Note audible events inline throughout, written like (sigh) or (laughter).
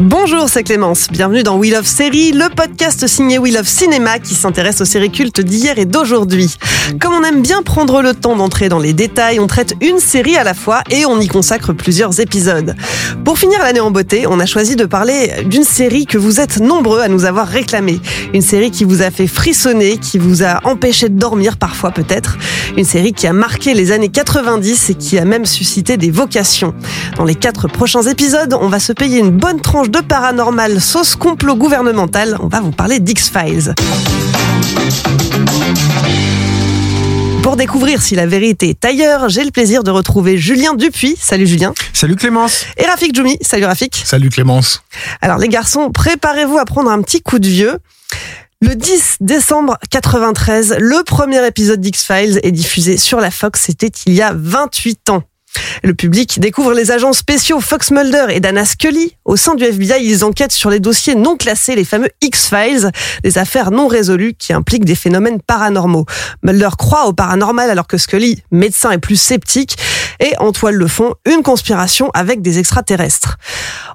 Bonjour, c'est Clémence. Bienvenue dans We Love Série, le podcast signé We Love Cinéma qui s'intéresse aux séries cultes d'hier et d'aujourd'hui. Comme on aime bien prendre le temps d'entrer dans les détails, on traite une série à la fois et on y consacre plusieurs épisodes. Pour finir l'année en beauté, on a choisi de parler d'une série que vous êtes nombreux à nous avoir réclamée. Une série qui vous a fait frissonner, qui vous a empêché de dormir parfois peut-être. Une série qui a marqué les années 90 et qui a même suscité des vocations. Dans les quatre prochains épisodes, on va se payer une bonne tranche de paranormal sauce complot gouvernemental. On va vous parler d'X-Files. Pour découvrir si la vérité est ailleurs, j'ai le plaisir de retrouver Julien Dupuis. Salut Julien. Salut Clémence. Et Rafik Djoumi. Salut Rafik. Salut Clémence. Alors les garçons, préparez-vous à prendre un petit coup de vieux. Le 10 décembre 93, le premier épisode d'X-Files est diffusé sur la Fox. C'était il y a 28 ans. Le public découvre les agents spéciaux Fox Mulder et Dana Scully. Au sein du FBI, ils enquêtent sur les dossiers non classés, les fameux X-Files, des affaires non résolues qui impliquent des phénomènes paranormaux. Mulder croit au paranormal alors que Scully, médecin, est plus sceptique et en toile le fond, une conspiration avec des extraterrestres.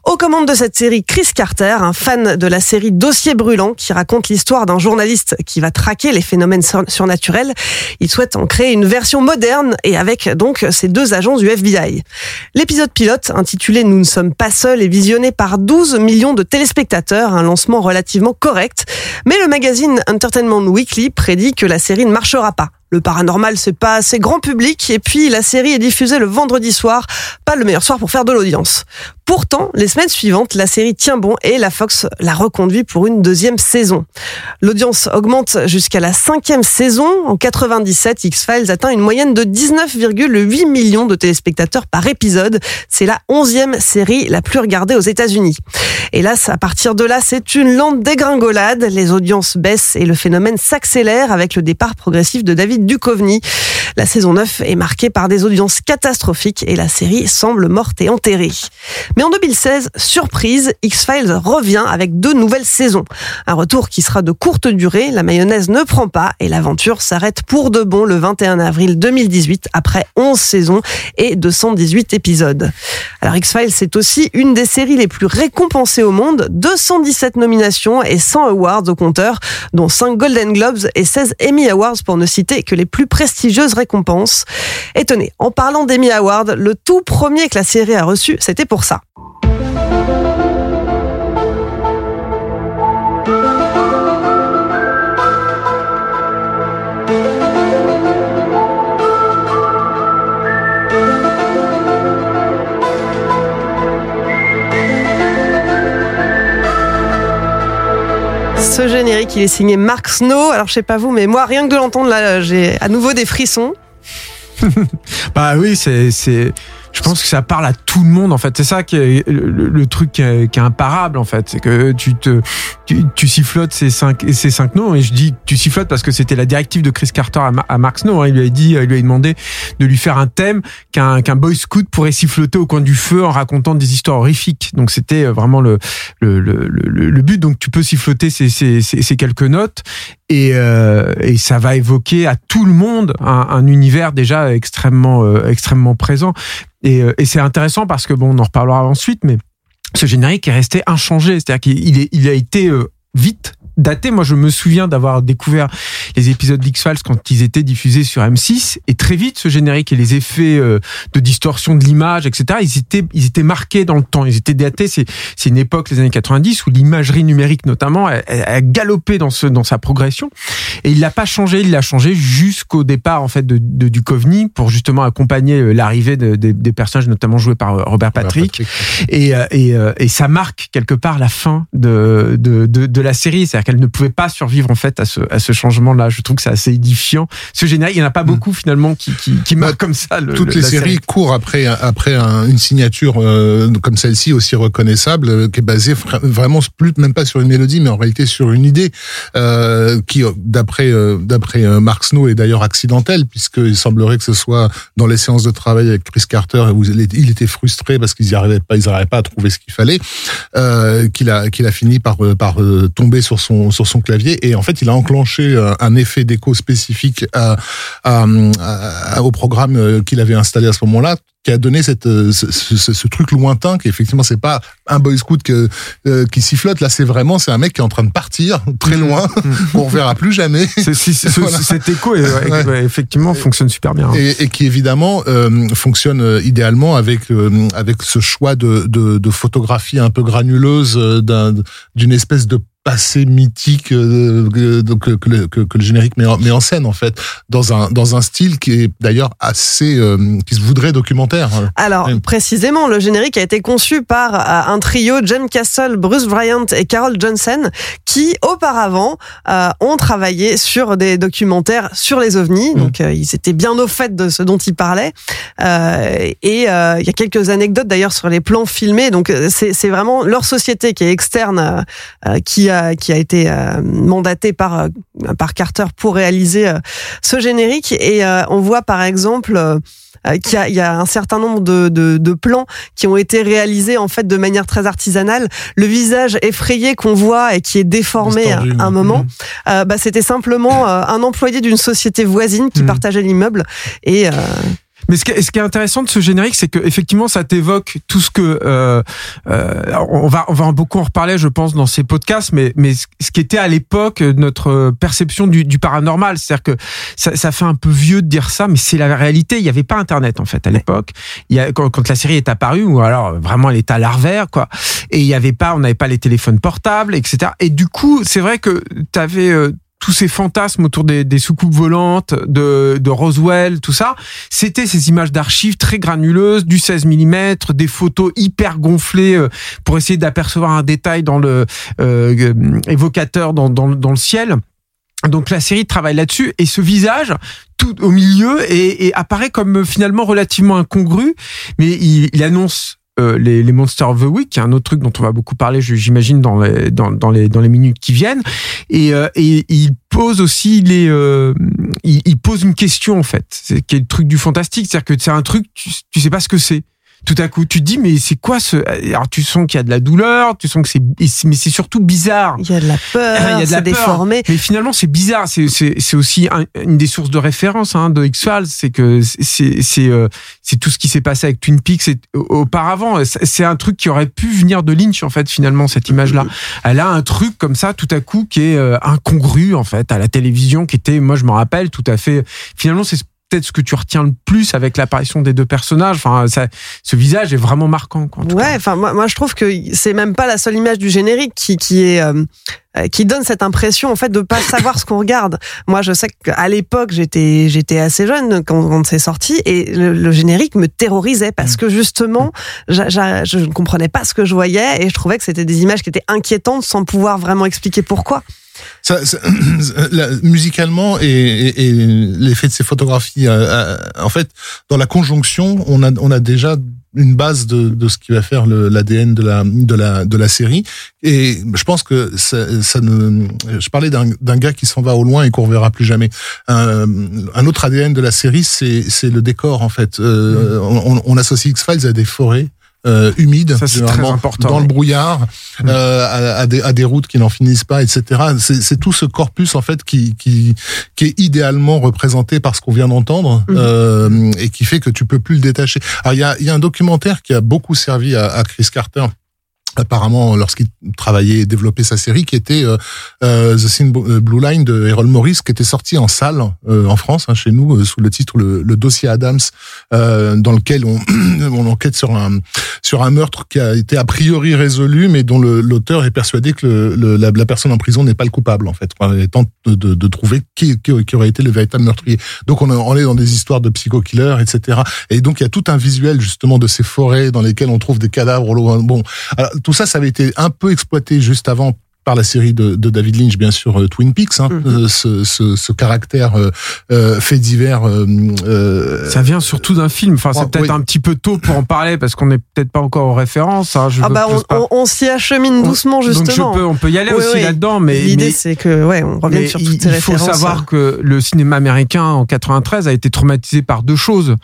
Aux commandes de cette série, Chris Carter, un fan de la série Dossier brûlant qui raconte l'histoire d'un journaliste qui va traquer les phénomènes sur- surnaturels. Il souhaite en créer une version moderne et avec donc ces deux agents du L'épisode pilote, intitulé Nous ne sommes pas seuls, est visionné par 12 millions de téléspectateurs, un lancement relativement correct. Mais le magazine Entertainment Weekly prédit que la série ne marchera pas. Le paranormal, c'est pas assez grand public, et puis la série est diffusée le vendredi soir, pas le meilleur soir pour faire de l'audience. Pourtant, les semaines suivantes, la série tient bon et la Fox la reconduit pour une deuxième saison. L'audience augmente jusqu'à la cinquième saison. En 97, X-Files atteint une moyenne de 19,8 millions de téléspectateurs par épisode. C'est la onzième série la plus regardée aux États-Unis. Hélas, à partir de là, c'est une lente dégringolade. Les audiences baissent et le phénomène s'accélère avec le départ progressif de David Duchovny. La saison 9 est marquée par des audiences catastrophiques et la série semble morte et enterrée. Mais en 2016, surprise, X-Files revient avec deux nouvelles saisons. Un retour qui sera de courte durée, la mayonnaise ne prend pas et l'aventure s'arrête pour de bon le 21 avril 2018 après 11 saisons et 218 épisodes. Alors X-Files, c'est aussi une des séries les plus récompensées au monde, 217 nominations et 100 awards au compteur, dont 5 Golden Globes et 16 Emmy Awards pour ne citer les plus prestigieuses récompenses. Et tenez, en parlant d'Emmy Awards, le tout premier que la série a reçu, c'était pour ça. Ce générique, il est signé Mark Snow. Alors, je sais pas vous, mais moi, rien que de l'entendre, là, j'ai à nouveau des frissons. (laughs) Bah oui, c'est, c'est, je pense que ça parle à tout le monde en fait. C'est ça qui est le, truc qui est, imparable en fait, c'est que tu te, tu, tu sifflotes ces cinq, ces cinq noms et je dis tu sifflotes parce que c'était la directive de Chris Carter à, Ma- à Mark Snow. hein. Il lui a dit, il lui a demandé de lui faire un thème qu'un qu'un boy scout pourrait siffloter au coin du feu en racontant des histoires horrifiques. Donc c'était euh, vraiment le le, le, le, but. Donc tu peux siffloter ces, ces, ces, quelques notes et, euh, et ça va évoquer à tout le monde un, un univers déjà extrêmement euh, extrêmement présent et, euh, et c'est intéressant parce que bon on en reparlera ensuite mais ce générique est resté inchangé. C'est-à-dire qu'il il a été euh, vite daté. Moi, je me souviens d'avoir découvert les épisodes d'X-Files quand ils étaient diffusés sur M6 et très vite, ce générique et les effets euh, de distorsion de l'image, etc., ils étaient, ils étaient marqués dans le temps. Ils étaient datés. C'est, c'est une époque, les années 90, où l'imagerie numérique, notamment, a, a galopé dans ce, dans sa progression. Et il l'a pas changé. Il l'a changé jusqu'au départ, en fait, de, de du Coveney pour justement accompagner euh, l'arrivée de, de, des personnages, notamment joués par euh, Robert Patrick. Et, et, et ça marque quelque part la fin de, de, de, de la série. C'est-à-dire qu'elle ne pouvait pas survivre en fait à ce, à ce changement-là. Je trouve que c'est assez édifiant. Ce générique, il n'y en a pas beaucoup finalement qui, qui, qui marquent comme ça. Le, Toutes le- les séries série. courent après après un- une signature euh, comme celle-ci aussi reconnaissable, euh, qui est basée vra- vraiment plus même pas sur une mélodie, mais en réalité sur une idée euh, qui, d'après d'après Mark Snow, est d'ailleurs accidentelle, puisqu'il semblerait que ce soit dans les séances de travail avec Chris Carter où il était- frustré parce qu'ils n'y arrivaient pas, ils n'arrivaient pas à trouver ce qu'il fallait, qu'il a qu'il a fini par par tomber sur son sur son clavier. Et en fait il a enclenché euh, un effet d'écho spécifique au programme euh, qu'il avait installé à ce moment-là qui a donné cette euh, ce, ce- ce truc lointain qui effectivement c'est pas un boy scout que, euh, qui sifflote là c'est vraiment c'est un mec qui est en train de partir très loin (laughs) qu'on reverra plus jamais (laughs) C'est- c'est- ce- Voilà. Cet écho, est- ouais, Ouais. ouais, effectivement, fonctionne super bien. et, et qui évidemment euh, fonctionne euh, idéalement avec euh, avec ce choix de, de, de photographie un peu granuleuse euh, d'un- d'une espèce de passé mythique euh, que, que, que le, que- que le générique met en, met en scène en fait dans un dans un style qui est d'ailleurs assez euh, qui se voudrait documentaire Alors, Oui. précisément, le générique a été conçu par euh, un trio, Jen Castle, Bruce Bryant et Carol Johnson, qui auparavant euh, ont travaillé sur des documentaires sur les ovnis. Mm. Donc, euh, ils étaient bien au fait de ce dont ils parlaient. Euh, et euh, il y a quelques anecdotes d'ailleurs sur les plans filmés. Donc, euh, c'est vraiment leur société qui est externe, qui a qui a été euh, mandatée par par Carter pour réaliser ce générique. Et euh, on voit par exemple. Euh, qu'il y a, il y a un certain nombre de, de, de plans qui ont été réalisés en fait de manière très artisanale. Le visage effrayé qu'on voit et qui est déformé à un moment, euh, bah, c'était simplement euh, un employé d'une société voisine qui Mhm. partageait l'immeuble. Et euh, Mais ce qui, est, ce qui est intéressant de ce générique, c'est que effectivement, ça t'évoque tout ce que euh, euh, on va on va beaucoup en reparler, je pense, dans ces podcasts. Mais mais ce qui était à l'époque notre perception du, du paranormal, c'est-à-dire que ça, ça fait un peu vieux de dire ça, mais c'est la réalité. Il n'y avait pas Internet en fait à l'époque. Il y a quand, quand la série est apparue, ou alors vraiment elle était à l'arvers, quoi. Et il y avait pas, on n'avait pas les téléphones portables, etc. Et du coup, c'est vrai que tu avais tous ces fantasmes autour des, des soucoupes volantes, de, de Roswell, tout ça, c'était ces images d'archives très granuleuses, du 16 mm, des photos hyper gonflées euh, pour essayer d'apercevoir un détail dans le euh, évocateur dans, dans, dans le ciel. Donc la série travaille là-dessus et ce visage tout au milieu et apparaît comme euh, finalement relativement incongru, mais il, il annonce euh, les, les Monsters of the Week, un autre truc dont on va beaucoup parler, j'imagine, dans les, dans, les, dans les minutes qui viennent. Et, euh, et il pose aussi les, euh, il, pose une question en fait, c'est qui est le truc du fantastique, c'est-à-dire que c'est un truc, tu, tu sais pas ce que c'est. Tout à coup, tu te dis mais c'est quoi ce Alors tu sens qu'il y a de la douleur, tu sens que c'est, mais c'est surtout bizarre. il y a de la peur, il y a de la peur. déformé. Mais finalement, c'est bizarre. C'est c'est c'est aussi un- une des sources de référence hein, de X Files, c'est que c'est c'est euh, c'est tout ce qui s'est passé avec Twin Peaks auparavant. C'est un truc qui aurait pu venir de Lynch en fait. Finalement, cette image-là, elle a un truc comme ça tout à coup qui est euh, incongru en fait à la télévision, qui était, moi je me rappelle tout à fait. Finalement, c'est peut-être ce que tu retiens le plus avec l'apparition des deux personnages. Enfin, ça, ce visage est vraiment marquant. Quoi, en tout Ouais, enfin moi, moi je trouve que c'est même pas la seule image du générique qui qui est euh, qui donne cette impression en fait de pas savoir ce qu'on regarde. Moi, je sais qu'à l'époque j'étais j'étais assez jeune quand, quand c'est sorti et le, le générique me terrorisait parce que justement j'a- je ne comprenais pas ce que je voyais et je trouvais que c'était des images qui étaient inquiétantes sans pouvoir vraiment expliquer pourquoi. Ça, ça- (clears throat) la- musicalement et, et- et l'effet de ces photographies, euh, euh, en fait, dans la conjonction, on a, on a déjà une base de, de ce qui va faire l'ADN de la, de, la, de la série. Et je pense que ça, ça ne. Je parlais d'un gars qui s'en va au loin et qu'on reverra plus jamais. Un, un autre ADN de la série, c'est le décor en fait. Euh, on, on associe X Files à des forêts. Euh, Ça, généralement très important, dans le brouillard, euh, à, à des, à des routes qui n'en finissent pas, etc. C'est c'est tout ce corpus en fait qui, qui, qui est idéalement représenté par ce qu'on vient d'entendre Mhm. euh, et qui fait que tu peux plus le détacher. Alors il y a, il y a un documentaire qui a beaucoup servi à, à Chris Carter apparemment lorsqu'il travaillait et développait sa série qui était euh, euh, The Thin Blue Line de Errol Morris qui était sorti en salle euh, en France hein, chez nous euh, sous le titre le, dossier Adams euh, dans lequel on, (clears throat) on enquête sur un sur un meurtre qui a été a priori résolu mais dont l'auteur est persuadé que le, le- la, personne en prison n'est pas le coupable en fait il tente de, de, trouver qui, qui, aurait été le véritable meurtrier. Donc on, on est dans des histoires de psycho-killers etc et donc il y a tout un visuel justement de ces forêts dans lesquelles on trouve des cadavres bon tout ça, ça avait été un peu exploité juste avant par la série de, de David Lynch, bien sûr, euh, Twin Peaks, hein, Mhm. euh, ce, ce, ce caractère euh, euh, fait divers. euh, euh, Ça vient surtout d'un film. Enfin, c'est Ouais, peut-être un petit peu tôt pour en parler parce qu'on n'est peut-être pas encore aux références. hein, je Ah bah on, pas- on- on s'y achemine doucement Donc justement. je peux, on peut y aller Oui, aussi oui. là-dedans, mais, L'idée c'est que ouais, on revient sur il, toutes ces il faut références. savoir que le cinéma américain en 93 a été traumatisé par deux choses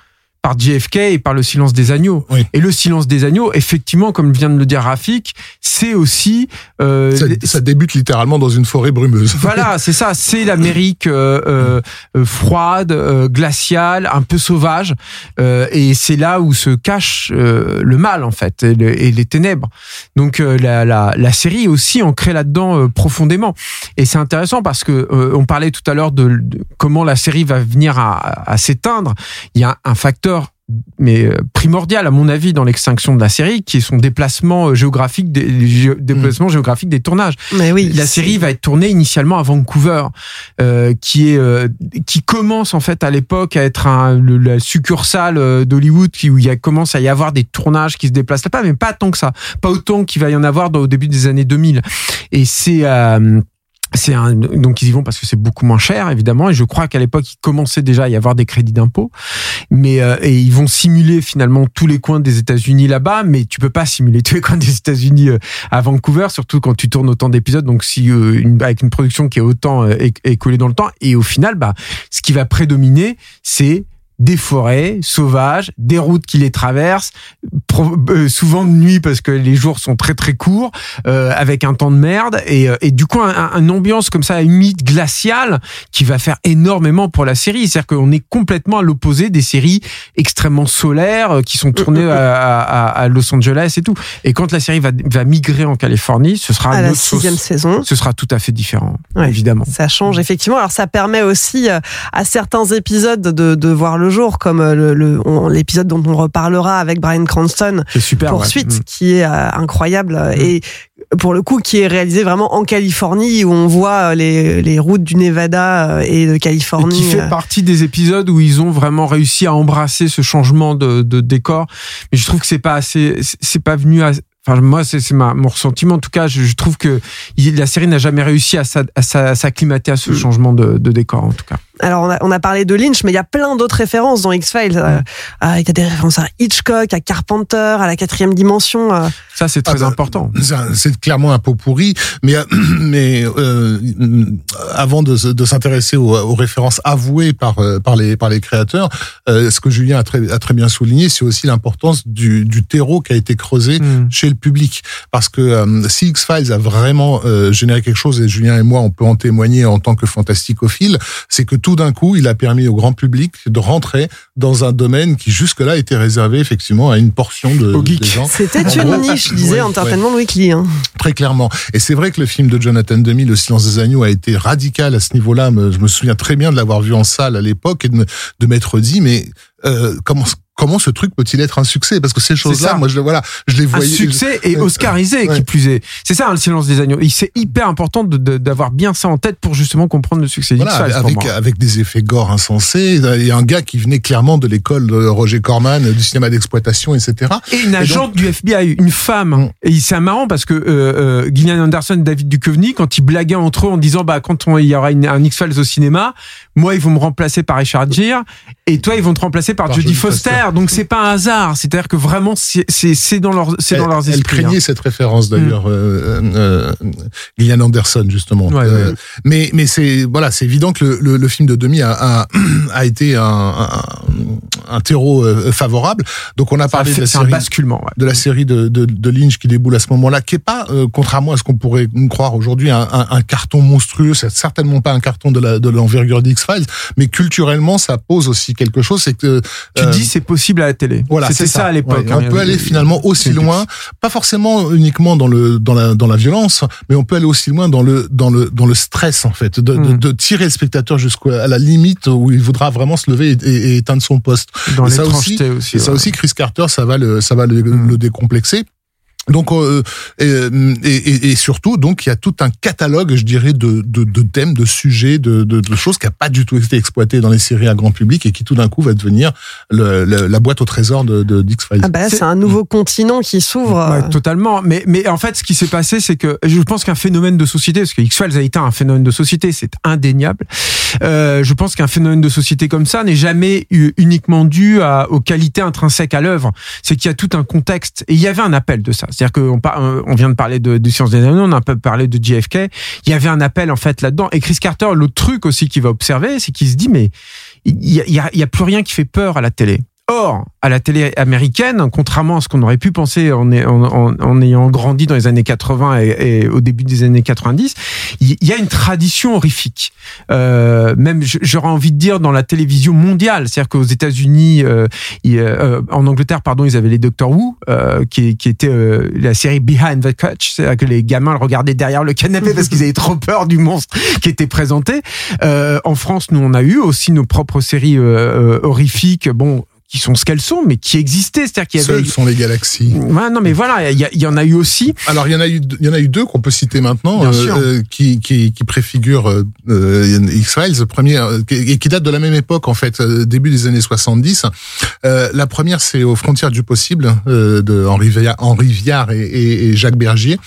par JFK et par le silence des agneaux. Oui. Et le silence des agneaux, effectivement, comme vient de le dire Rafik, c'est aussi euh, ça, débute littéralement dans une forêt brumeuse. (laughs) voilà, c'est ça, c'est l'Amérique euh, euh, froide, glaciale, un peu sauvage, et c'est là où se cache le mal en fait et, le- et les ténèbres. Donc la, la, la série est aussi ancrée là-dedans profondément, et c'est intéressant parce que on parlait tout à l'heure de, de comment la série va venir à, à s'éteindre. Il y a un facteur mais euh, primordial à mon avis dans l'extinction de la série, qui est son déplacement euh, géographique, des, gé- déplacement géographique des tournages. Mais oui, La série va être tournée initialement à Vancouver, euh, qui est euh, qui commence en fait à l'époque à être un, le- la succursale euh, d'Hollywood, où il y a, commence à y avoir des tournages qui se déplacent là-bas, mais pas tant que ça, pas autant qu'il va y en avoir dans- au début des années 2000. Et c'est euh, c'est un, donc ils y vont parce que c'est beaucoup moins cher évidemment et je crois qu'à l'époque il commençait déjà à y avoir des crédits d'impôt. Mais euh, et ils vont simuler finalement tous les coins des États-Unis là-bas mais tu peux pas simuler tous les coins des États-Unis euh, à Vancouver surtout quand tu tournes autant d'épisodes. Donc si euh, une, avec une production qui est autant euh, écoulée dans le temps et au final bah ce qui va prédominer c'est des forêts sauvages, des routes qui les traversent, euh, souvent de nuit parce que les jours sont très très courts, euh, avec un temps de merde et, euh, et du coup un, un- une ambiance comme ça humide, glaciale, qui va faire énormément pour la série. C'est-à-dire qu'on est complètement à l'opposé des séries extrêmement solaires euh, qui sont tournées à, à- à Los Angeles et tout. Et quand la série va, va migrer en Californie, ce sera à la sauce. sixième saison. Ce sera tout à fait différent, Ouais. évidemment. Ça change effectivement. Alors ça permet aussi à certains épisodes de, de voir le jour, comme euh, le- le- l'épisode dont on reparlera avec Brian Cranston, super. poursuite, Mm. qui est euh, incroyable euh, et pour le coup qui est réalisé vraiment en Californie où on voit les, les routes du Nevada et de Et Californie. qui fait partie des épisodes où ils ont vraiment réussi à embrasser ce changement de, de décor. Mais je trouve que c'est pas assez, c'est- pas venu à, Enfin, moi, c'est mon ressentiment. En tout cas, je, je trouve que la série n'a jamais réussi à s'a- à s'a- à s'acclimater à ce Mm. changement de, de décor, en tout cas. Alors on a, on a parlé de Lynch, mais il y a plein d'autres références dans X-Files. Euh, euh, Il y a des références à Hitchcock, à Carpenter, à la quatrième dimension. euh. Ça, c'est très Ah bah, important. C'est clairement un pot pourri, mais (clears throat) mais euh, avant de, se- de s'intéresser aux, aux références avouées par par les par les créateurs, euh, ce que Julien a très a très bien souligné, c'est aussi l'importance du, du terreau qui a été creusé Mm. chez le public, parce que euh, si X Files a vraiment euh, généré quelque chose, et Julien et moi on peut en témoigner en tant que fantasticophile, c'est que tout d'un coup il a permis au grand public de rentrer dans un domaine qui jusque-là était réservé effectivement à une portion de, des gens. C'était une gros, niche, disait ouais, entertainment de Weekly. Hein. Très clairement. Et c'est vrai que le film de Jonathan Demi, Le silence des agneaux, a été radical à ce niveau-là. Je me souviens très bien de l'avoir vu en salle à l'époque et de m'être dit, mais euh, comment comment ce truc peut-il être un succès? Parce que ces choses-là, moi, je le- voilà, je les Un voyais. succès et oscarisé, Ouais. qui plus est. C'est ça, hein, le silence des agneaux. C'est hyper important de- de- d'avoir bien ça en tête pour justement comprendre le succès Voilà, d'X-Files, pour avec, avec des effets gore insensés. Il y a un gars qui venait clairement de l'école de Roger Corman, du cinéma d'exploitation, etc. Et une agente du FBI, une femme. Mm. Et c'est marrant parce que euh, euh, Gillian Anderson et David Duchovny, quand ils blaguaient entre eux en disant bah quand on- il y aura une- un X-Files au cinéma, moi ils vont me remplacer par Richard Gere et toi ils vont te remplacer par, Par Jodie Jodie Foster. Donc c'est pas un hasard. C'est-à-dire que vraiment c'est dans leur c'est dans Elle- leurs Elle esprits. craignait hein. cette référence d'ailleurs, euh, euh, Gillian Anderson justement. Ouais, Euh, ouais. Mais mais c'est voilà, c'est évident que le, le, le film de Demi a, a, (clears throat) a été un, un, un terreau euh, favorable. Donc on a parlé de la série basculement. ouais. de la série de, de, de Lynch qui déboule à ce moment-là, qui est pas, euh, contrairement à ce qu'on pourrait croire aujourd'hui, un, un, carton monstrueux. C'est certainement pas un carton de de l'envergure d'X Files, mais culturellement, ça pose aussi quelque chose. C'est que Tu euh, dis c'est possible à la télé. Voilà, c'était c'est ça, à l'époque. Ouais, hein. on peut aller finalement aussi loin, pas forcément uniquement dans le dans la dans la violence, mais on peut aller aussi loin dans le dans le dans le stress en fait, de, de, Mm. de tirer le spectateur jusqu'à la limite où il voudra vraiment se lever et, et- et éteindre son poste. Dans Et ça aussi, aussi. Et ça aussi, Chris Carter, ça va le ça va le, Mm. le décomplexer. Donc euh, et, et, et- et surtout donc il y a tout un catalogue je dirais de, de, de thèmes de sujets de, de, de choses qui a pas du tout été exploité dans les séries à grand public et qui tout d'un coup va devenir le, le- la boîte au trésor de, de Dix Files. Ah bah C'est- c'est un nouveau continent qui s'ouvre. Ouais, totalement. Mais, mais en fait, ce qui s'est passé, c'est que je pense qu'un phénomène de société, parce que X-Files a été un phénomène de société, c'est indéniable. Euh, je pense qu'un phénomène de société comme ça n'est jamais uniquement dû à, aux qualités intrinsèques à l'œuvre. C'est qu'il y a tout un contexte. Et il y avait un appel de ça. C'est-à-dire qu'on on vient de parler de, de Sciences des Anneaux, on a un peu parlé de JFK. Il y avait un appel, en fait, là-dedans. Et Chris Carter, l'autre truc aussi qu'il va observer, c'est qu'il se dit, mais il y a, y a plus rien qui fait peur à la télé. Or, à la télé américaine, contrairement à ce qu'on aurait pu penser en, ayant grandi dans les années 80 et, au début des années 90, il y a une tradition horrifique. Euh, même, j'aurais envie de dire, dans la télévision mondiale. C'est-à-dire qu'aux États-Unis, euh, euh, en Angleterre, pardon, ils avaient les Doctor Who, euh, qui, qui était euh, la série Behind the Couch. C'est-à-dire que les gamins le regardaient derrière le canapé parce qu'ils avaient trop peur du monstre qui était présenté. Euh, en France, nous, on a eu aussi nos propres séries horrifiques. Bon, qui sont ce qu'elles sont, mais qui existaient. C'est-à-dire qu'il y avait. Seules sont les galaxies. Ouais, non, mais voilà, il y, en a eu aussi. Alors il y en a eu, il y en a eu deux qu'on peut citer maintenant, euh, euh, qui, qui, qui préfigurent euh, euh, X Files. Premier euh, et qui date de la même époque en fait, euh, début des années 70. Euh, la première c'est aux frontières du possible euh, de Henri Viard, Henri Viard et, et, et Jacques Bergier,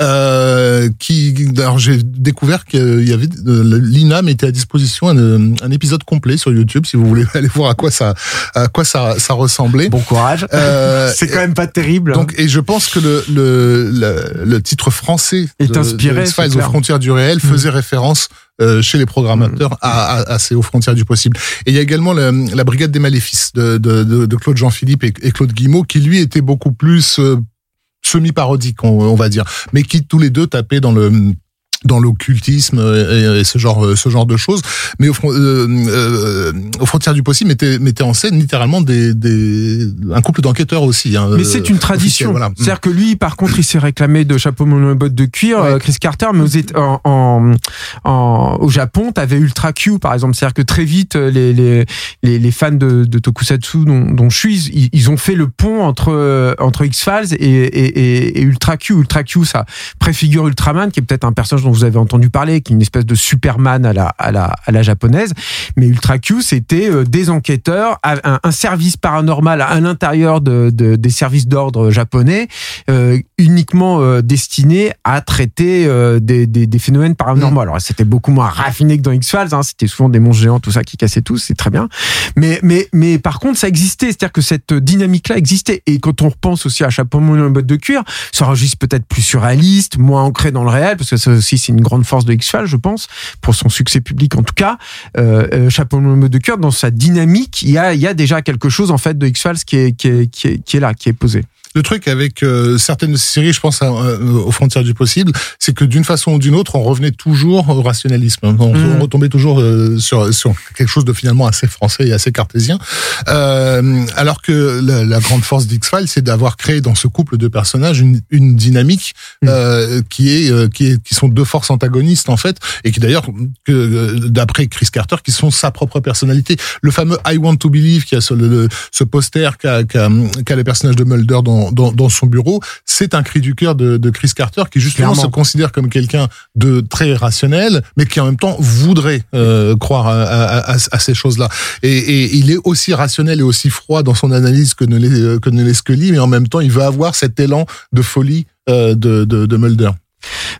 euh, qui. Alors j'ai découvert qu'il y avait euh, l'INA mettait à disposition un, un épisode complet sur YouTube si vous voulez (laughs) aller voir à quoi ça à quoi ça, ça ressemblait. Bon courage. Euh, (laughs) c'est quand même pas terrible. Donc, et je pense que le, le, le, le titre français Est de, inspiré, de X-Files aux frontières du réel faisait référence euh, chez les programmateurs à, à, à ces aux frontières du possible. Et il y a également la, la Brigade des Maléfices de, de, de, de Claude Jean-Philippe et, et Claude Guimau, qui lui était beaucoup plus euh, semi-parodique, on, on va dire, mais qui tous les deux tapaient dans le dans l'occultisme et, et ce genre ce genre de choses mais au, fron- euh, euh, aux frontières du possible mettait, mettait en scène littéralement des, des un couple d'enquêteurs aussi hein, Mais c'est une euh, tradition. voilà. C'est-à-dire que lui, par contre, il s'est réclamé de chapeau et bottes de cuir, Ouais. euh, Chris Carter, mais aux en, en, en- au Japon, t'avais Ultra Q, par exemple. C'est-à-dire que très vite, euh, les, les, les, les fans de, de Tokusatsu dont, dont je suis, ils, ils ont fait le pont entre, euh, entre X-Files et, et, et, et Ultra Q. Ultra Q, ça préfigure Ultraman, qui est peut-être un personnage dont vous avez entendu parler, qui est une espèce de Superman à la, à la, à la japonaise. Mais Ultra Q, c'était euh, des enquêteurs, un, un service paranormal à l'intérieur de, de- des services d'ordre japonais, euh, uniquement euh, destiné à traiter des, des, des phénomènes paranormaux. Alors c'était beaucoup moins raffiné que dans X-Files, hein, c'était souvent des monstres géants, tout ça qui cassaient tous, c'est très bien. Mais, mais, mais par contre, ça existait, c'est-à-dire que cette dynamique-là existait. Et quand on repense aussi à Chapeau melon et bottes de cuir, ça enregistre peut-être plus surréaliste, moins ancré dans le réel, parce que ça aussi c'est une grande force de X-Files, je pense, pour son succès public en tout cas. Euh, euh, Chapeau de cuir, dans sa dynamique, il y a, déjà quelque chose en fait de X-Files qui est là, qui est posé. Le truc avec euh, certaines séries, je pense à, euh, aux frontières du possible, c'est que d'une façon ou d'une autre, on revenait toujours au rationalisme. On, Mm. on retombait toujours euh, sur, sur quelque chose de finalement assez français et assez cartésien. Euh, alors que la, la grande force d'X-Files, c'est d'avoir créé dans ce couple de personnages une, une dynamique Mm. euh, qui est euh, qui est qui sont deux forces antagonistes en fait, et qui d'ailleurs que d'après Chris Carter, qui sont sa propre personnalité. Le fameux I Want to Believe, qui a ce, le- ce poster qu'a qu'a qu'a le personnage de Mulder dans, dans, dans son bureau, c'est un cri du cœur de, de Chris Carter, qui justement Clairement. se considère comme quelqu'un de très rationnel, mais qui en même temps voudrait euh, croire à, à, à, à ces choses-là. Et, et il est aussi rationnel et aussi froid dans son analyse que ne l'est que ne l'est Scully, mais en même temps, il veut avoir cet élan de folie euh, de, de, de Mulder.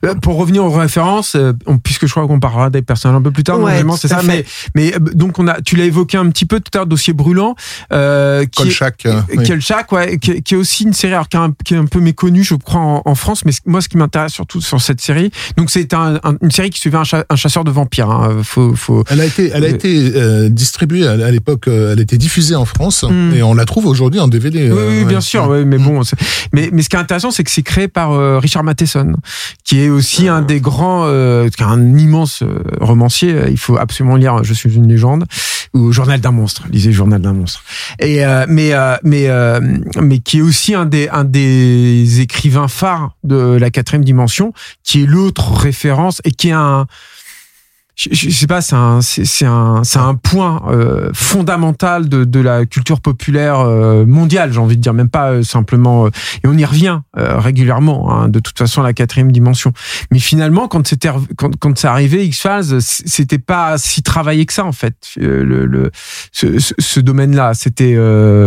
Euh, Pour revenir aux références, euh, on- puisque je crois qu'on parlera des personnages un peu plus tard, Ouais, c'est ça. Mais, mais euh, donc on a, tu l'as évoqué un petit peu tout à l'heure, dossier brûlant, euh, qui est, euh, oui. Kolchak, ouais, qui, est- qui est aussi une série alors, qui, est un, qui est un peu méconnue, je crois, en, en France. Mais moi, ce qui m'intéresse surtout sur cette série, donc c'est un, un- une série qui suivait un, cha- un chasseur de vampires. Hein, faut, faut, Elle a été, elle a été euh, distribuée à, l'époque. euh, elle a été diffusée en France Mm. et on la trouve aujourd'hui en DVD. Oui, euh, oui, ouais. bien sûr, ouais, mais bon, c'est- mais mais ce qui est intéressant, c'est que c'est créé par euh, Richard Matheson, qui est aussi un des grands, euh, un immense euh, romancier. Il faut absolument lire Je suis une légende. ou Journal d'un monstre, lisez Journal d'un monstre. Et euh, mais euh, mais euh, mais qui est aussi un des un des écrivains phares de la quatrième dimension, qui est l'autre référence et qui est un je, je sais pas, c'est un, c'est un, c'est un point euh, fondamental de, de la culture populaire euh, mondiale, j'ai envie de dire, même pas euh, simplement. euh, et on y revient euh, régulièrement, hein, de toute façon, à la quatrième dimension. Mais finalement, quand c'était, quand, quand c'est arrivé, X Files, c'était pas si travaillé que ça en fait. euh, le, le, ce, ce, ce domaine-là, c'était,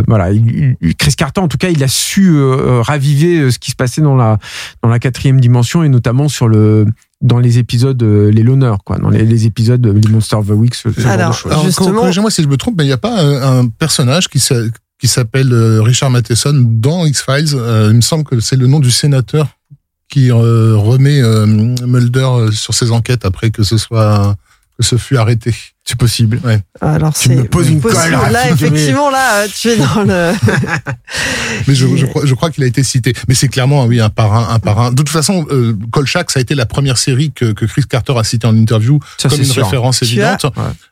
voilà, il- il- Chris Carter, en tout cas, il a su raviver ce qui se passait dans la dans la quatrième dimension et notamment sur le dans les épisodes euh, les loners quoi dans les, les épisodes euh, les Monsters of the Week ce, ce genre Alors, de choses Alors, Justement- corrigez-moi si je me trompe, mais il n'y a pas un, un personnage qui qui s'appelle euh, Richard Matheson dans X-Files. Euh, il me semble que c'est le nom du sénateur qui euh, remet euh, Mulder euh, sur ses enquêtes après que ce soit que ce fut arrêté. c'est possible Alors Tu me poses une possible. colle, Là, effectivement, là, euh, tu es dans le. (laughs) Mais je, je crois, je crois qu'il a été cité. Mais c'est clairement, oui, un parrain, un parrain. De toute façon, euh, Kolchak, ça a été la première série que, que Chris Carter a cité en interview ça comme une sûr référence Tu évidente.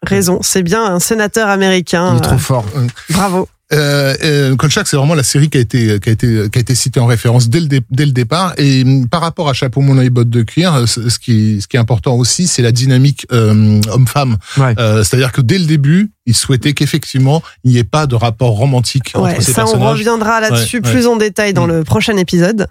Raison, c'est bien un sénateur américain. il est trop euh, fort Bravo. Euh, euh, Kolchak, c'est vraiment la série qui a été qui a été qui a été citée en référence dès le dé- dès le départ. Et hum, par rapport à Chapeau melon et bottes de cuir, euh, ce qui ce qui est important aussi, c'est la dynamique euh, homme-femme. Ouais. Euh, C'est-à-dire que dès le début, il souhaitait qu'effectivement il n'y ait pas de rapport romantique Ouais, entre ces ça, on personnages. reviendra là-dessus Ouais, plus en détail dans Mm. le prochain épisode.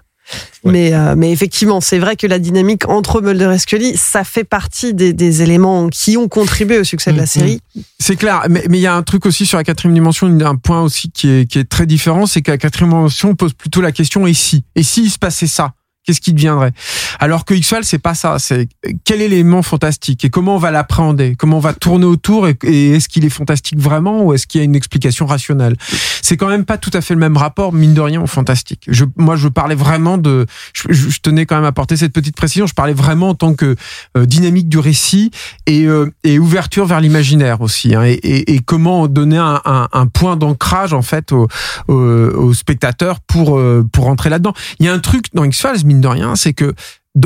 Ouais. Mais, euh, mais effectivement, c'est vrai que la dynamique entre Mulder et Scully, ça fait partie des, des éléments qui ont contribué au succès de la Mm, série. c'est clair mais mais il y a un truc aussi sur la quatrième dimension un point aussi qui est qui est très différent c'est que la quatrième dimension pose plutôt la question et si? Et si il se passait ça? Qu'est-ce qui deviendrait Alors que X-Files, c'est pas ça. C'est quel élément fantastique et comment on va l'appréhender, comment on va tourner autour et, est-ce qu'il est fantastique vraiment ou est-ce qu'il y a une explication rationnelle? C'est quand même pas tout à fait le même rapport, mine de rien, au fantastique. Moi, je parlais vraiment de. Je, tenais quand même à apporter cette petite précision. Je parlais vraiment en tant que euh, dynamique du récit et, euh, et ouverture vers l'imaginaire aussi, hein, et, comment donner un, point d'ancrage en fait au, au, au spectateur pour euh, pour rentrer là-dedans. Il y a un truc dans X-Files de rien, c'est que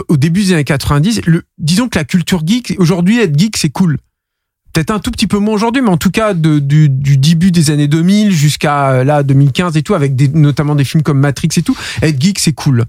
au début des années 90, le, disons que la culture geek aujourd'hui être geek c'est cool. Peut-être un tout petit peu moins aujourd'hui, mais en tout cas de, du, du début des années 2000 jusqu'à euh, là 2015 et tout, avec des, notamment des films comme Matrix et tout, être geek c'est cool.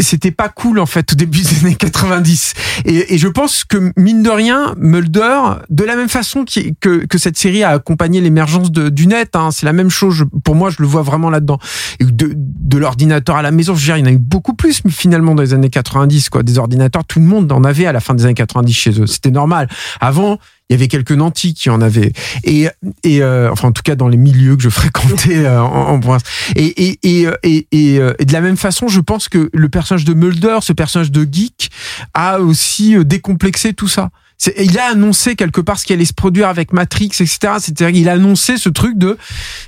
C'était pas cool en fait au début des années 90. Et, et je pense que mine de rien, Mulder, de la même façon qui- que, que cette série a accompagné l'émergence du net, hein, c'est la même chose. pour moi, je le vois vraiment là-dedans. De, de l'ordinateur à la maison, je veux dire, il y en a eu beaucoup plus, mais finalement dans les années 90, quoi, des ordinateurs, tout le monde en avait à la fin des années 90 chez eux. C'était normal. Avant, il y avait quelques nantis qui en avaient. Et, et euh, enfin, en tout cas, dans les milieux que je (laughs) fréquentais euh, en, province. Et, et, et, euh, euh, et de la même façon, je pense que le personnage de Mulder, ce personnage de geek, a aussi euh, décomplexé tout ça. Il a annoncé quelque part ce qui allait se produire avec Matrix, etc. C'est-à-dire a annoncé ce truc de...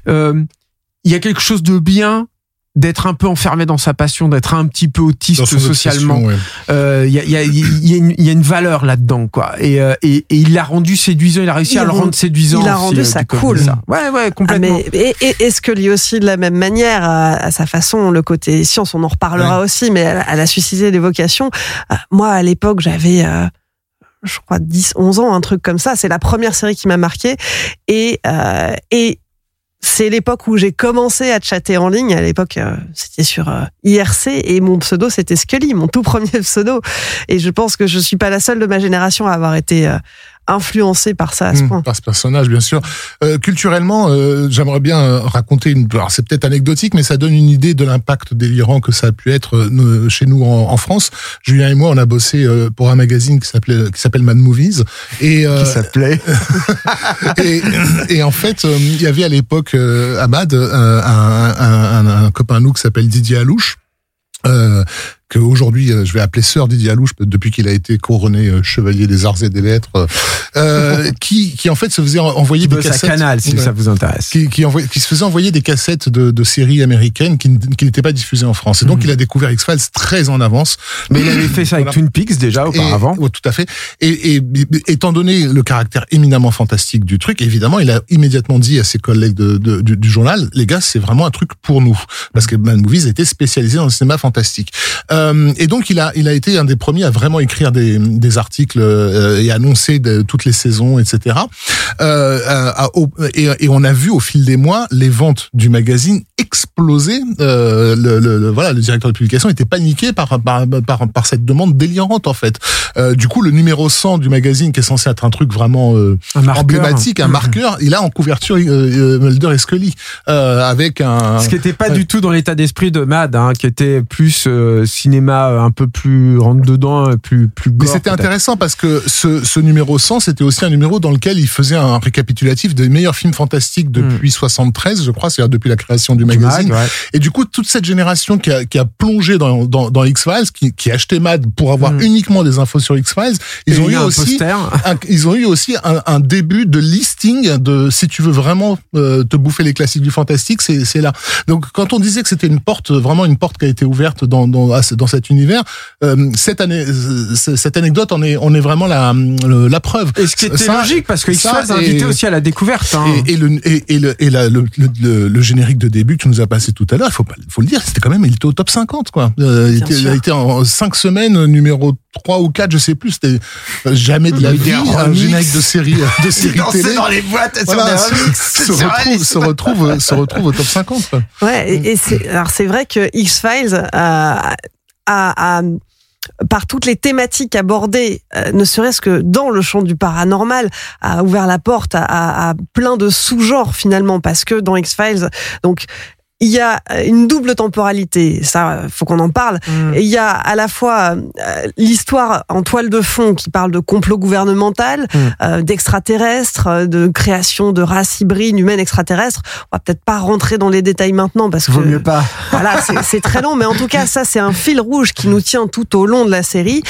il y a quelque chose de bien d'être un peu enfermé dans sa passion, d'être un petit peu autiste socialement. ouais. Euh, Il y, a, il y, a, il y, a une- il y a une valeur là-dedans, quoi. Et, euh, et, et il l'a rendu séduisant. Il a réussi Il à le rend- rendre séduisant. il a rendu euh, ça cool. ça. Ouais, ouais, Ah, complètement. mais, et, et, et Scully aussi de la même manière, à, à sa façon, le côté science, on en reparlera aussi, mais elle, elle a suscité des vocations. Moi, à l'époque, j'avais, euh, je crois, 10, 11 ans, un truc comme ça. C'est la première série qui m'a marqué. Et, euh, et c'est l'époque où j'ai commencé à chatter en ligne. À l'époque, euh, c'était sur euh, IRC et mon pseudo, c'était Scully, mon tout premier (laughs) pseudo. Et je pense que je suis pas la seule de ma génération à avoir été euh, influencée par ça à ce Mmh, point. par ce personnage, bien sûr. Euh, culturellement, euh, j'aimerais bien euh, raconter une. Alors c'est peut-être anecdotique, mais ça donne une idée de l'impact délirant que ça a pu être euh, nous- chez nous en, en France. Julien et moi, on a bossé euh, pour un magazine qui s'appelait qui s'appelle Mad Movies et euh, Qui s'appelait. (laughs) et, et en fait, euh, il y avait à l'époque euh, à Mad euh, un, un, un, un copain à nous qui s'appelle Didier Alouche. Euh, que aujourd'hui euh, je vais appeler sœur Didier Alouche depuis qu'il a été couronné euh, chevalier des arts et des lettres euh, qui qui en fait se faisait envoyer Qui des cassettes Canal, si Ouais. ça vous intéresse. qui, qui, se faisait envoyer des cassettes de, de séries américaines qui, n'étaient pas diffusées en France. Et donc, Mhm. il a découvert X-Files très en avance. Mais il avait fait ça avec Voilà. Twin Peaks déjà auparavant. Et, ouais, tout à fait. Et, et, étant donné le caractère éminemment fantastique du truc, évidemment, il a immédiatement dit à ses collègues de, de- du, du journal, les gars, c'est vraiment un truc pour nous. Parce que Mad Movies était spécialisé dans le cinéma fantastique. Euh, Euh, et donc il a il a été un des premiers à vraiment écrire des, des articles euh, et annoncer de, toutes les saisons, etc. Euh, à- à- au- et, et on a vu au fil des mois les ventes du magazine exploser. Euh, le, le- le- voilà, le directeur de publication était paniqué par par, par, par cette demande délirante en fait. Euh, du coup, le numéro 100 du magazine, qui est censé être un truc vraiment euh, Un emblématique, un marqueur, il a en couverture euh, euh, Mulder et Scully euh, avec un. Ce qui n'était pas du tout dans l'état d'esprit de Mad, hein, qui était plus euh, cinéma euh, un peu plus rentre dedans, euh, plus plus Mais c'était intéressant parce que ce, ce numéro 100, c'était aussi un numéro dans lequel il faisait un récapitulatif des meilleurs films fantastiques depuis 73, je crois, c'est-à-dire depuis la création du magazine. ouais. Et du coup, toute cette génération qui a, qui a plongé dans, dans, dans X-Files, qui, qui a acheté Mad pour avoir Mm. uniquement des infos sur X-Files, ils ont eu aussi ils ont eu aussi un, début de listing de si tu veux vraiment euh, te bouffer les classiques du fantastique, c'est là. Donc quand on disait que c'était une porte, vraiment une porte qui a été ouverte dans dans, dans cet univers, euh, cette année, euh, cette anecdote en est on est vraiment la le- la preuve. Et ce qui était Ça- logique, parce que X-Files invitait et- aussi à la découverte. hein. Et, et le et, et le et la- le, le, le- le générique de début que tu nous as passé tout à l'heure, il faut pas faut le dire, c'était quand même il était au top 50 quoi. Euh, il, était, a été en 5 semaines numéro 3 ou 4, je sais plus, c'était jamais de la vie a un générique de série de (laughs) série télé. les boîtes Voilà, se, se retrouve, se retrouve, se retrouve au top 50. quoi. Ouais, et, et c'est alors c'est vrai que X Files a- par toutes les thématiques abordées, euh, ne serait-ce que dans le champ du paranormal, a ouvert la porte à, à- à plein de sous-genres finalement, parce que dans X Files, donc il y a une double temporalité, ça faut qu'on en parle. Mm. Il y a à la fois euh, l'histoire en toile de fond qui parle de complot gouvernemental, Mm. euh, d'extraterrestres, euh, de création de races hybrides humaines extraterrestres. On va peut-être pas rentrer dans les détails maintenant parce que Vaut mieux pas. (laughs) voilà, c'est- très long, mais en tout cas, ça c'est un fil rouge qui nous tient tout au long de la série.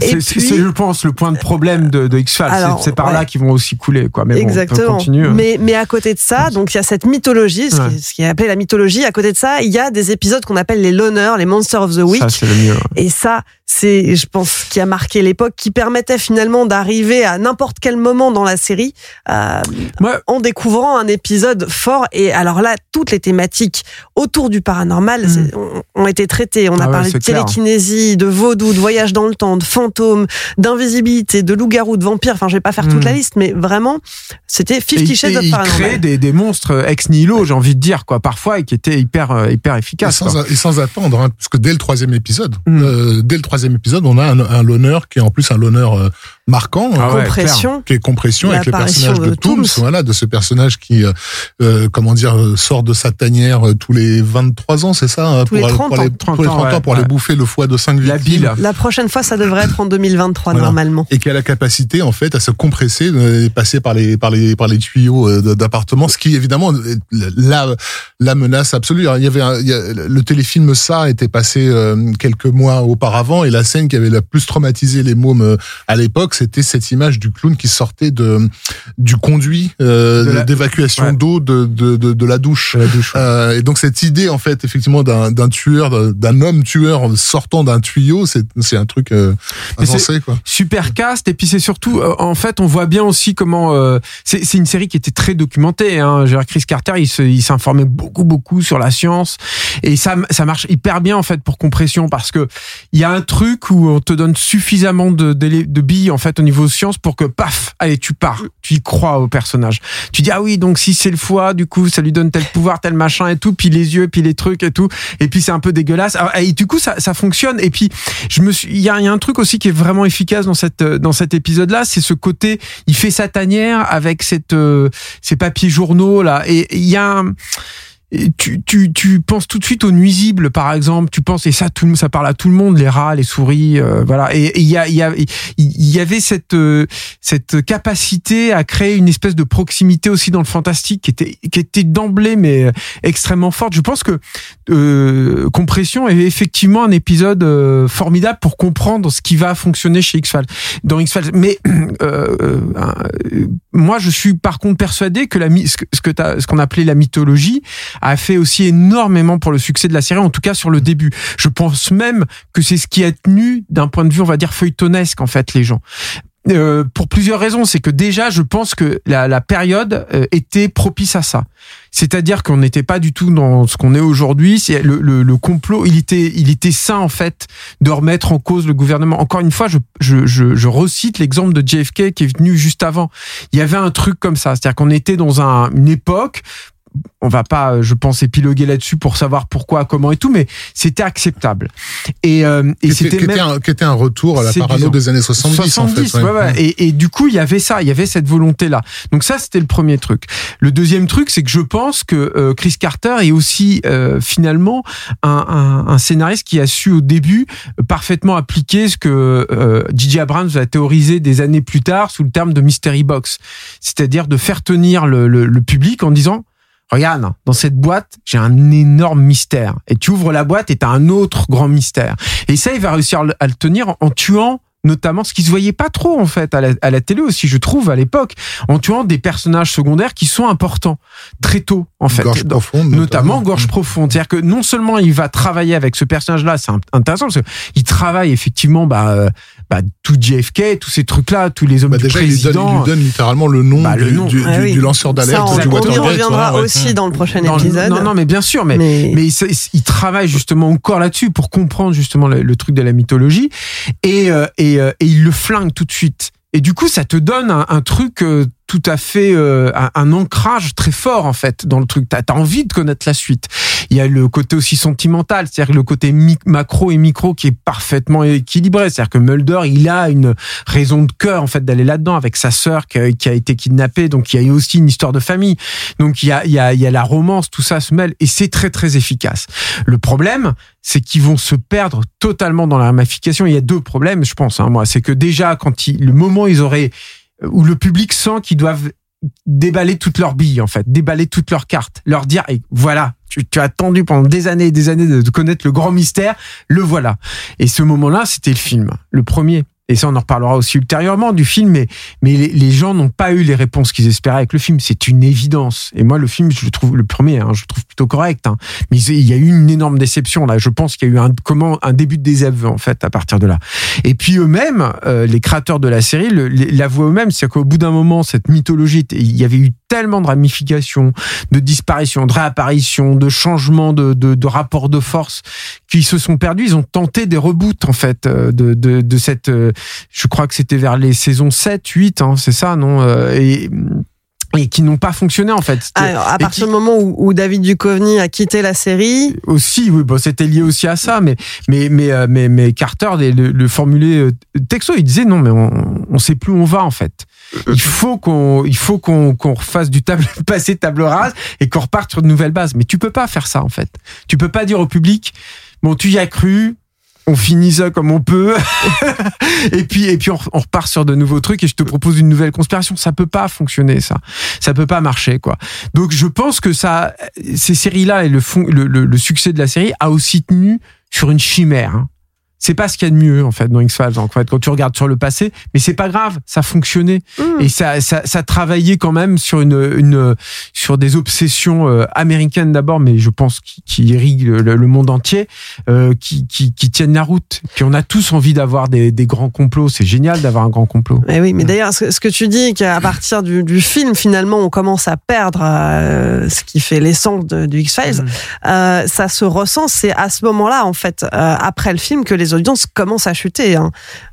Et C'est, puis, je pense, le point de problème de, de X-Files. C'est, par ouais. là qu'ils vont aussi couler, quoi. Mais bon, on Exactement. continue. hein. mais, mais à côté de ça, donc il y a cette mythologie, ce, Ouais. qui, ce qui est appelé la mythologie. À côté de ça, il y a des épisodes qu'on appelle les loners, les Monsters of the Week. Ça, c'est le mieux. Et ça, c'est, je pense, qui a marqué l'époque, qui permettait finalement d'arriver à n'importe quel moment dans la série euh, en découvrant un épisode fort. Et alors là, toutes les thématiques autour du paranormal Mm. c'est- ont, ont été traitées. On a Ah ouais, parlé de clair. télékinésie, de vaudou, de voyage dans le temps, de fantômes, d'invisibilité, de loup-garou, de vampire. Enfin, je vais pas faire toute Mm. la liste, mais vraiment, c'était et, Fifty et Shades of il Paranormal. crée des, des monstres ex nihilo, j'ai envie de dire, quoi, parfois, et qui hyper, euh, hyper Et efficaces. sans, quoi. et sans attendre, hein, parce que dès le troisième épisode, Mm. euh, dès le troisième épisode, on a un, un loner qui est en plus un loner euh, marquant. Ah hein, ouais, Compression. qui est compression avec le personnage de, de Tooms, Tooms. voilà, de ce personnage qui, euh, euh, comment dire, euh, sort de sa tanière euh, tous les 23 ans, c'est ça hein, Tous les pour, 30 pour ans. les, tous les 30 ouais, ans pour ouais. aller bouffer le foie de 5 La victimes. bile. La prochaine fois, ça devrait être en 2023 Voilà. normalement. et qui a la capacité en fait à se compresser euh, et passer par les par les par les tuyaux euh, d'appartement ce qui évidemment est la la menace absolue Alors, il y avait un- il y a- le téléfilm ça était passé euh, quelques mois auparavant et la scène qui avait la plus traumatisé les mômes euh, à l'époque c'était cette image du clown qui sortait de du conduit euh, De d'évacuation Ouais. d'eau de, de, de de la douche De la douche, ouais. Euh, et donc cette idée en fait effectivement d'un d'un tueur d'un- homme tueur sortant d'un tuyau c'est c'est un truc euh, quoi super cast et puis c'est surtout euh, en fait on voit bien aussi comment euh, c'est c'est une série qui était très documentée hein. Chris Carter il s'informait beaucoup beaucoup sur la science et ça ça marche hyper bien en fait pour compression parce que il y a un truc où on te donne suffisamment de de, de billes en fait au niveau science pour que paf allez tu pars. Tu y crois au personnage. Tu dis ah oui donc si c'est le foie du coup ça lui donne tel pouvoir tel machin et tout puis les yeux puis les trucs et tout et puis c'est un peu dégueulasse. Ah, et du coup ça ça fonctionne. Et puis je me suis il y a, un truc aussi qui est vraiment efficace dans cette euh, dans cet épisode là c'est ce côté il fait sa tanière avec cette euh, ces papiers journaux là et il y a un- tu, tu, tu penses tout de suite aux nuisibles, par exemple. Tu penses et ça, tout, ça parle à tout le monde, les rats, les souris, euh, voilà. Et il y a, y y avait cette euh, cette capacité à créer une espèce de proximité aussi dans le fantastique qui était qui était d'emblée mais extrêmement forte. Je pense que euh, Compression est effectivement un épisode euh, formidable pour comprendre ce qui va fonctionner chez X-Files dans X-Files. Mais (clears throat) euh, euh, euh, moi, je suis par contre persuadé que la ce que ce qu'on appelait la mythologie a fait aussi énormément pour le succès de la série, en tout cas sur le début. Je pense même que c'est ce qui a tenu d'un point de vue, on va dire, feuilletonesque, en fait, les gens. euh, pour plusieurs raisons. C'est que déjà, je pense que la, la période euh, était propice à ça. C'est-à-dire qu'on n'était pas du tout dans ce qu'on est aujourd'hui. Le, le, le complot, il était, il était sain en fait de remettre en cause le gouvernement. Encore une fois, je, je, je, je recite l'exemple de JFK qui est venu juste avant. Il y avait un truc comme ça, c'est-à-dire qu'on était dans un, une époque on va pas, euh, je pense, épiloguer là-dessus pour savoir pourquoi, comment et tout, mais c'était acceptable. Et, euh, et c'était même un, était un retour à la parano des années 70, en fait. ouais, ouais. Et, et du coup, il y avait ça, il y avait cette volonté-là. Donc ça, c'était le premier truc. Le deuxième truc, c'est que je pense que euh, Chris Carter est aussi euh, finalement un, un, un scénariste qui a su au début parfaitement appliquer ce que euh, J.J. Abrams a théorisé des années plus tard sous le terme de mystery box, c'est-à-dire de faire tenir le, le, le public en disant Regarde, dans cette boîte, j'ai un énorme mystère. Et tu ouvres la boîte et t'as un autre grand mystère. Et ça, il va réussir à le- à le tenir en tuant notamment ce qui se voyait pas trop en fait à la, à la télé aussi je trouve à l'époque en tuant des personnages secondaires qui sont importants très tôt en fait Gorge profonde. notamment gorge profonde c'est-à-dire que non seulement il va travailler avec ce personnage là c'est int- intéressant parce qu'il travaille effectivement bah, euh, bah, tout JFK tous ces trucs là tous les hommes Bah du déjà, il lui, donne, il président lui donne littéralement le nom Bah, le du, nom. du, Ah du- oui. du lanceur Ça, d'alerte on, y reviendra ouais. aussi dans le prochain Dans épisode. non non mais bien sûr mais mais, mais il, il travaille justement encore là-dessus pour comprendre justement le, le truc de la mythologie et, euh, et, euh, et il le flingue tout de suite. Et du coup, ça te donne un, un truc euh, tout à fait, euh, un, ancrage très fort en fait dans le truc. T'as as envie de connaître la suite. Il y a le côté aussi sentimental, c'est-à-dire le côté macro et micro qui est parfaitement équilibré. C'est-à-dire que Mulder, il a une raison de cœur en fait d'aller là-dedans avec sa sœur qui a été kidnappée. Donc il y a aussi une histoire de famille. Donc il y a, il y a, il y a la romance, tout ça se mêle et c'est très très efficace. Le problème, c'est qu'ils vont se perdre totalement dans la ramification. Il y a deux problèmes, je pense. Hein, moi, c'est que déjà quand ils, le moment où ils auraient où le public sent qu'ils doivent déballer toutes leurs billes en fait, déballer toutes leurs cartes, leur dire et voilà, tu, tu as attendu pendant des années et des années de connaître le grand mystère, le voilà. Et ce moment-là, c'était le film, le premier. Et ça, on en reparlera aussi ultérieurement du film, mais, mais les, gens n'ont pas eu les réponses qu'ils espéraient avec le film. C'est une évidence. Et moi, le film, je le trouve, le premier, hein, je le trouve plutôt correct. Hein. Mais il y a eu une énorme déception là. Je pense qu'il y a eu un, comment, un début de désaveu en fait à partir de là. Et puis eux-mêmes, euh, les créateurs de la série, l'avouent eux-mêmes, c'est qu'au bout d'un moment, cette mythologie, il y avait eu tellement de ramifications, de disparitions, de réapparitions, de changements de, de, de rapports de force, qu'ils se sont perdus. Ils ont tenté des reboots en fait euh, de, de, de cette. euh, je crois que c'était vers les saisons 7, 8, hein, c'est ça, non Euh, et, et qui n'ont pas fonctionné en fait. Alors, à partir qui- du moment où, où David Duchovny a quitté la série, aussi, oui, bon, c'était lié aussi à ça, mais mais mais euh, mais, mais Carter le, le, formulait euh, texto, il disait non, mais on on sait plus où on va en fait. Il faut qu'on il faut qu'on qu'on refasse du table (laughs) passer table rase et qu'on reparte sur de nouvelles bases. Mais tu peux pas faire ça en fait. Tu peux pas dire au public bon tu y as cru. On finit ça comme on peut, (laughs) et puis et puis on, repart sur de nouveaux trucs et je te propose une nouvelle conspiration. Ça peut pas fonctionner, ça. Ça peut pas marcher, quoi. Donc je pense que ça, ces séries-là et le succès de la série a aussi tenu sur une chimère. hein. C'est pas ce qu'il y a de mieux en fait dans X-Files en fait quand tu regardes sur le passé, mais c'est pas grave, ça fonctionnait Hmm. et ça, ça ça travaillait quand même sur une une sur des obsessions euh, américaines d'abord, mais je pense qui, qui irriguent le, le monde entier, euh, qui, qui qui tiennent la route. Puis on a tous envie d'avoir des, des grands complots, c'est génial d'avoir un grand complot. Eh oui, mais d'ailleurs, ce, ce que tu dis, qu'à partir du, du film, finalement, on commence à perdre euh, ce qui fait l'essence du X-Files, euh, ça se ressent, c'est à ce moment-là, en fait, euh, après le film, que les audiences commencent à chuter. hein.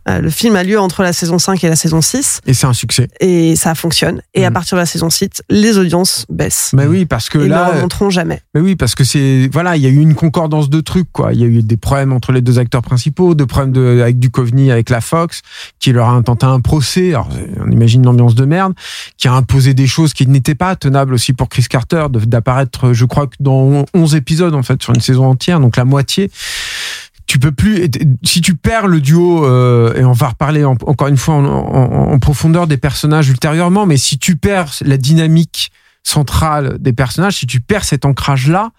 Euh, le film a lieu entre la saison 5 et la saison 6, Et c'est un succès. et ça fonctionne. Et à Mhm. partir de la saison 6, les audiences baissent. Mais oui, parce que et là, ne remonteront jamais. Mais oui, parce que c'est voilà, il y a eu une concordance de trucs quoi. Il y a eu des problèmes entre les deux acteurs principaux, des problèmes de, avec Duchovny, avec la Fox, qui leur a intenté un procès. Alors, on imagine l'ambiance de merde, qui a imposé des choses qui n'étaient pas tenables aussi pour Chris Carter d'apparaître, je crois que dans 11 épisodes en fait sur une saison entière, donc la moitié. Tu peux plus si tu perds le duo euh, et on va reparler en- encore une fois en, en- en profondeur des personnages ultérieurement, mais si tu perds la dynamique centrale des personnages, si tu perds cet ancrage-là,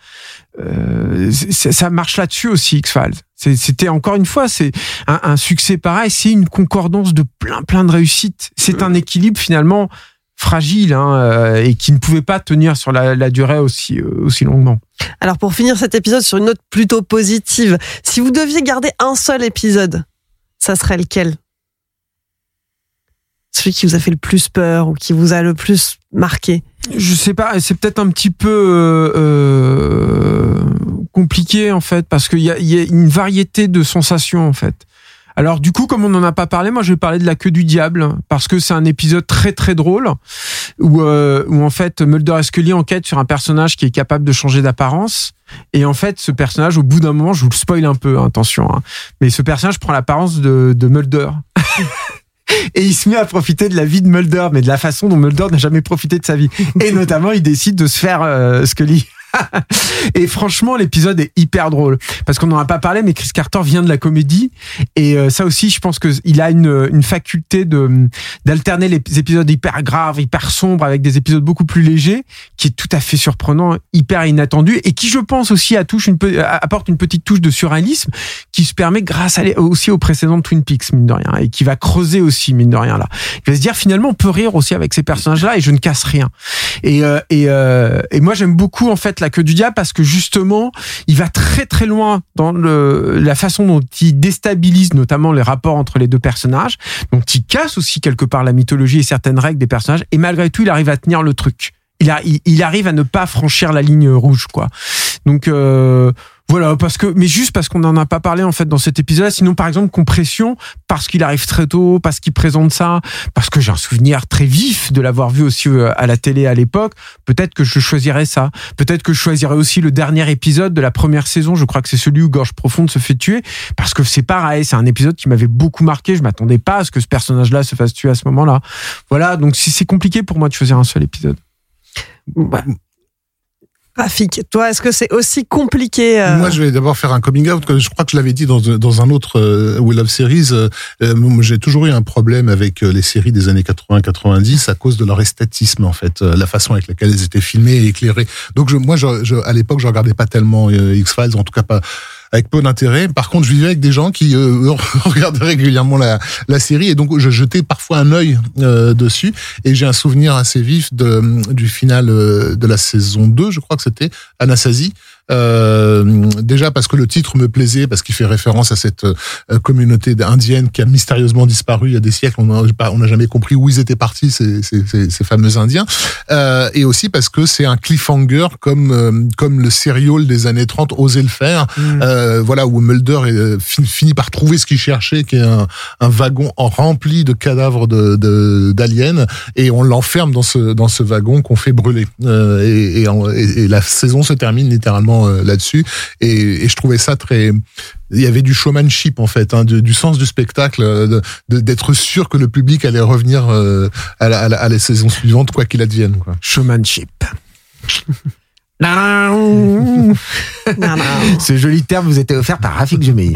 euh, c'est- ça marche là-dessus aussi, X-Files. C'était encore une fois, c'est un, un succès pareil, c'est une concordance de plein plein de réussites. C'est un équilibre finalement fragile hein, euh, et qui ne pouvait pas tenir sur la, la durée aussi euh, aussi longuement. Alors, pour finir cet épisode sur une note plutôt positive, si vous deviez garder un seul épisode, ça serait lequel? Celui qui vous a fait le plus peur ou qui vous a le plus marqué? Je sais pas, c'est peut-être un petit peu euh, euh, compliqué en fait, parce qu'il y y a une variété de sensations en fait. Alors du coup, comme on n'en a pas parlé, moi je vais parler de la queue du diable parce que c'est un épisode très très drôle où, euh, où en fait Mulder et Scully enquêtent sur un personnage qui est capable de changer d'apparence et en fait ce personnage au bout d'un moment, je vous le spoil un peu, hein, attention, hein, mais ce personnage prend l'apparence de, de Mulder. (laughs) Et il se met à profiter de la vie de Mulder, mais de la façon dont Mulder n'a jamais profité de sa vie. Et notamment, il décide de se faire euh, Scully. (laughs) et franchement, l'épisode est hyper drôle parce qu'on n'en a pas parlé, mais Chris Carter vient de la comédie et euh, ça aussi, je pense que il a une, une faculté de d'alterner les épisodes hyper graves, hyper sombres avec des épisodes beaucoup plus légers, qui est tout à fait surprenant, hyper inattendu et qui, je pense aussi, touche apporte une petite touche de surréalisme qui se permet grâce aussi aux précédentes Twin Peaks mine de rien et qui va creuser aussi mine de rien là. Il va se dire finalement on peut rire aussi avec ces personnages-là et je ne casse rien. Et euh, et, euh, et moi j'aime beaucoup en fait la queue du diable parce que justement il va très très loin dans la façon dont il déstabilise notamment les rapports entre les deux personnages, dont il casse aussi quelque part la mythologie et certaines règles des personnages et malgré tout il arrive à tenir le truc. Il arrive à ne pas franchir la ligne rouge quoi. Donc euh, voilà, parce que, mais juste parce qu'on n'en a pas parlé en fait dans cet épisode. Sinon, par exemple, compression, parce qu'il arrive très tôt, parce qu'il présente ça, parce que j'ai un souvenir très vif de l'avoir vu aussi euh, à la télé à l'époque. Peut-être que je choisirais ça. Peut-être que je choisirais aussi le dernier épisode de la première saison. Je crois que c'est celui où Gorge Profonde se fait tuer, parce que c'est pareil. C'est un épisode qui m'avait beaucoup marqué. Je m'attendais pas à ce que ce personnage-là se fasse tuer à ce moment-là. Voilà. Donc, si c'est compliqué pour moi de choisir un seul épisode. Ouais. Rafik, toi, est-ce que c'est aussi compliqué euh, Moi, je vais d'abord faire un coming out. Je crois que je l'avais dit dans, dans un autre euh, We Love Series. euh, euh, J'ai toujours eu un problème avec les séries des années 80-90 à cause de leur esthétisme, en fait, la façon avec laquelle elles étaient filmées et éclairées. Donc, moi, je, à l'époque, je regardais pas tellement X-Files, en tout cas pas avec peu d'intérêt. Par contre, je vivais avec des gens qui euh, (laughs) regardaient régulièrement la, la série et donc je jetais parfois un œil euh, dessus. Et j'ai un souvenir assez vif de, du final euh, de la saison 2, je crois que c'était Anasazi. Euh, déjà parce que le titre me plaisait, parce qu'il fait référence à cette euh, communauté indienne qui a mystérieusement disparu il y a des siècles. On n'a jamais compris où ils étaient partis, ces, ces, ces, ces fameux Indiens. Euh, et aussi parce que c'est un cliffhanger comme comme le serial des années 30 osait le faire. Euh, voilà où Mulder est, finit par trouver ce qu'il cherchait, qui est un, un wagon rempli de cadavres de de- d'aliens, et on l'enferme dans ce dans ce wagon qu'on fait brûler. Et la saison se termine littéralement euh, là-dessus. Et, je trouvais ça très il y avait du showmanship en fait, hein, du, sens du spectacle, euh, d'être sûr que le public allait revenir euh, à, la, à, la, à la saison suivante, quoi qu'il advienne. Quoi. Showmanship. (laughs) Ce joli terme vous était offert par Rafik Jemei.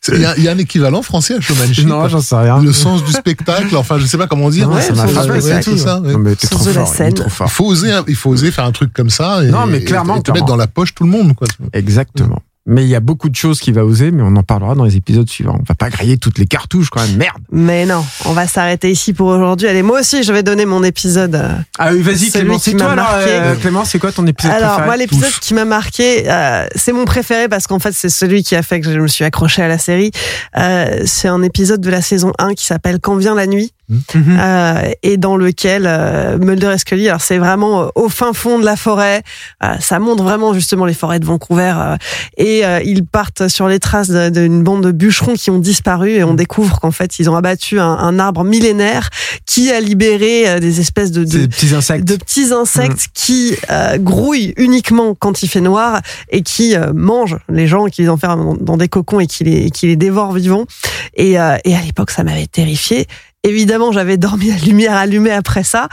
C'est- Il y, a- il y a un équivalent français à showmanship. Non, j'en sais rien. le sens du spectacle, enfin je sais pas comment dire. Ouais, ça m'a ouais, ça, c'est ça, ouais. Non, mais t'es Sens trop de la fort, il est scène. trop Il fort. faut oser, il faut oser faire un truc comme ça. Et, Non, mais clairement, et te clairement. mettre dans la poche tout le monde, quoi. Exactement. Mais il y a beaucoup de choses qu'il va oser, mais on en parlera dans les épisodes suivants. On va pas griller toutes les cartouches quand même. Merde. Mais non, on va s'arrêter ici pour aujourd'hui. Allez, moi aussi, je vais donner mon épisode. euh, Ah oui, vas-y Clément, qui c'est toi alors, euh, Clément, c'est quoi ton épisode Alors, préféré moi, l'épisode qui m'a marqué, euh, c'est mon préféré parce qu'en fait, c'est celui qui a fait que je me suis accroché à la série. Euh, c'est un épisode de la saison 1 qui s'appelle Quand vient la nuit. Mhm. euh, et dans lequel euh, Mulder et Scully, alors c'est vraiment euh, au fin fond de la forêt, euh, ça montre vraiment justement les forêts de Vancouver, et ils partent sur les traces d'une bande de bûcherons qui ont disparu, et on découvre qu'en fait ils ont abattu un, un arbre millénaire qui a libéré des espèces de, petits insectes. de petits insectes qui euh, grouillent uniquement quand il fait noir et qui mangent les gens, qui les enferment dans, dans des cocons et qui les, qui les dévorent vivants. Et, et à l'époque, ça m'avait terrifié. Évidemment, j'avais dormi à lumière allumée après ça.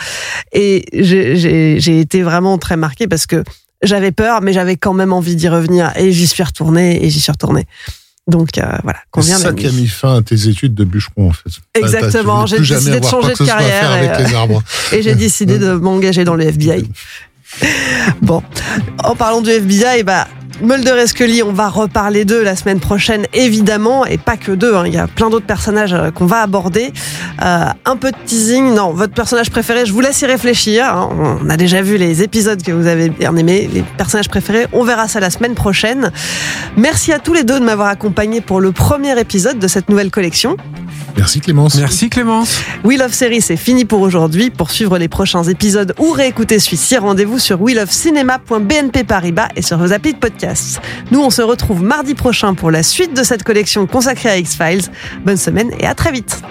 Et j'ai- été vraiment très marquée parce que j'avais peur, mais j'avais quand même envie d'y revenir. Et j'y suis retournée et j'y suis retournée. Donc euh, voilà, C'est ça qui a mis fin à tes études de bûcheron, en fait. Exactement, j'ai décidé de changer de carrière avec et j'ai décidé de (laughs) m'engager dans le FBI. Bon, en parlant du FBI, bah, Mulder et Scully, on va reparler d'eux la semaine prochaine, évidemment, et pas que d'eux. hein. Il y a plein d'autres personnages euh, qu'on va aborder. Euh, un peu de teasing. Non, votre personnage préféré, je vous laisse y réfléchir. hein. On a déjà vu les épisodes que vous avez bien aimés, les personnages préférés. On verra ça la semaine prochaine. Merci à tous les deux de m'avoir accompagné pour le premier épisode de cette nouvelle collection. Merci Clémence. Merci Clémence. We Love Série, c'est fini pour aujourd'hui. Pour suivre les prochains épisodes ou réécouter celui-ci, rendez-vous sur welovecinema.bnpparibas et sur vos applis de Nous, on se retrouve mardi prochain pour la suite de cette collection consacrée à X-Files. Bonne semaine et à très vite.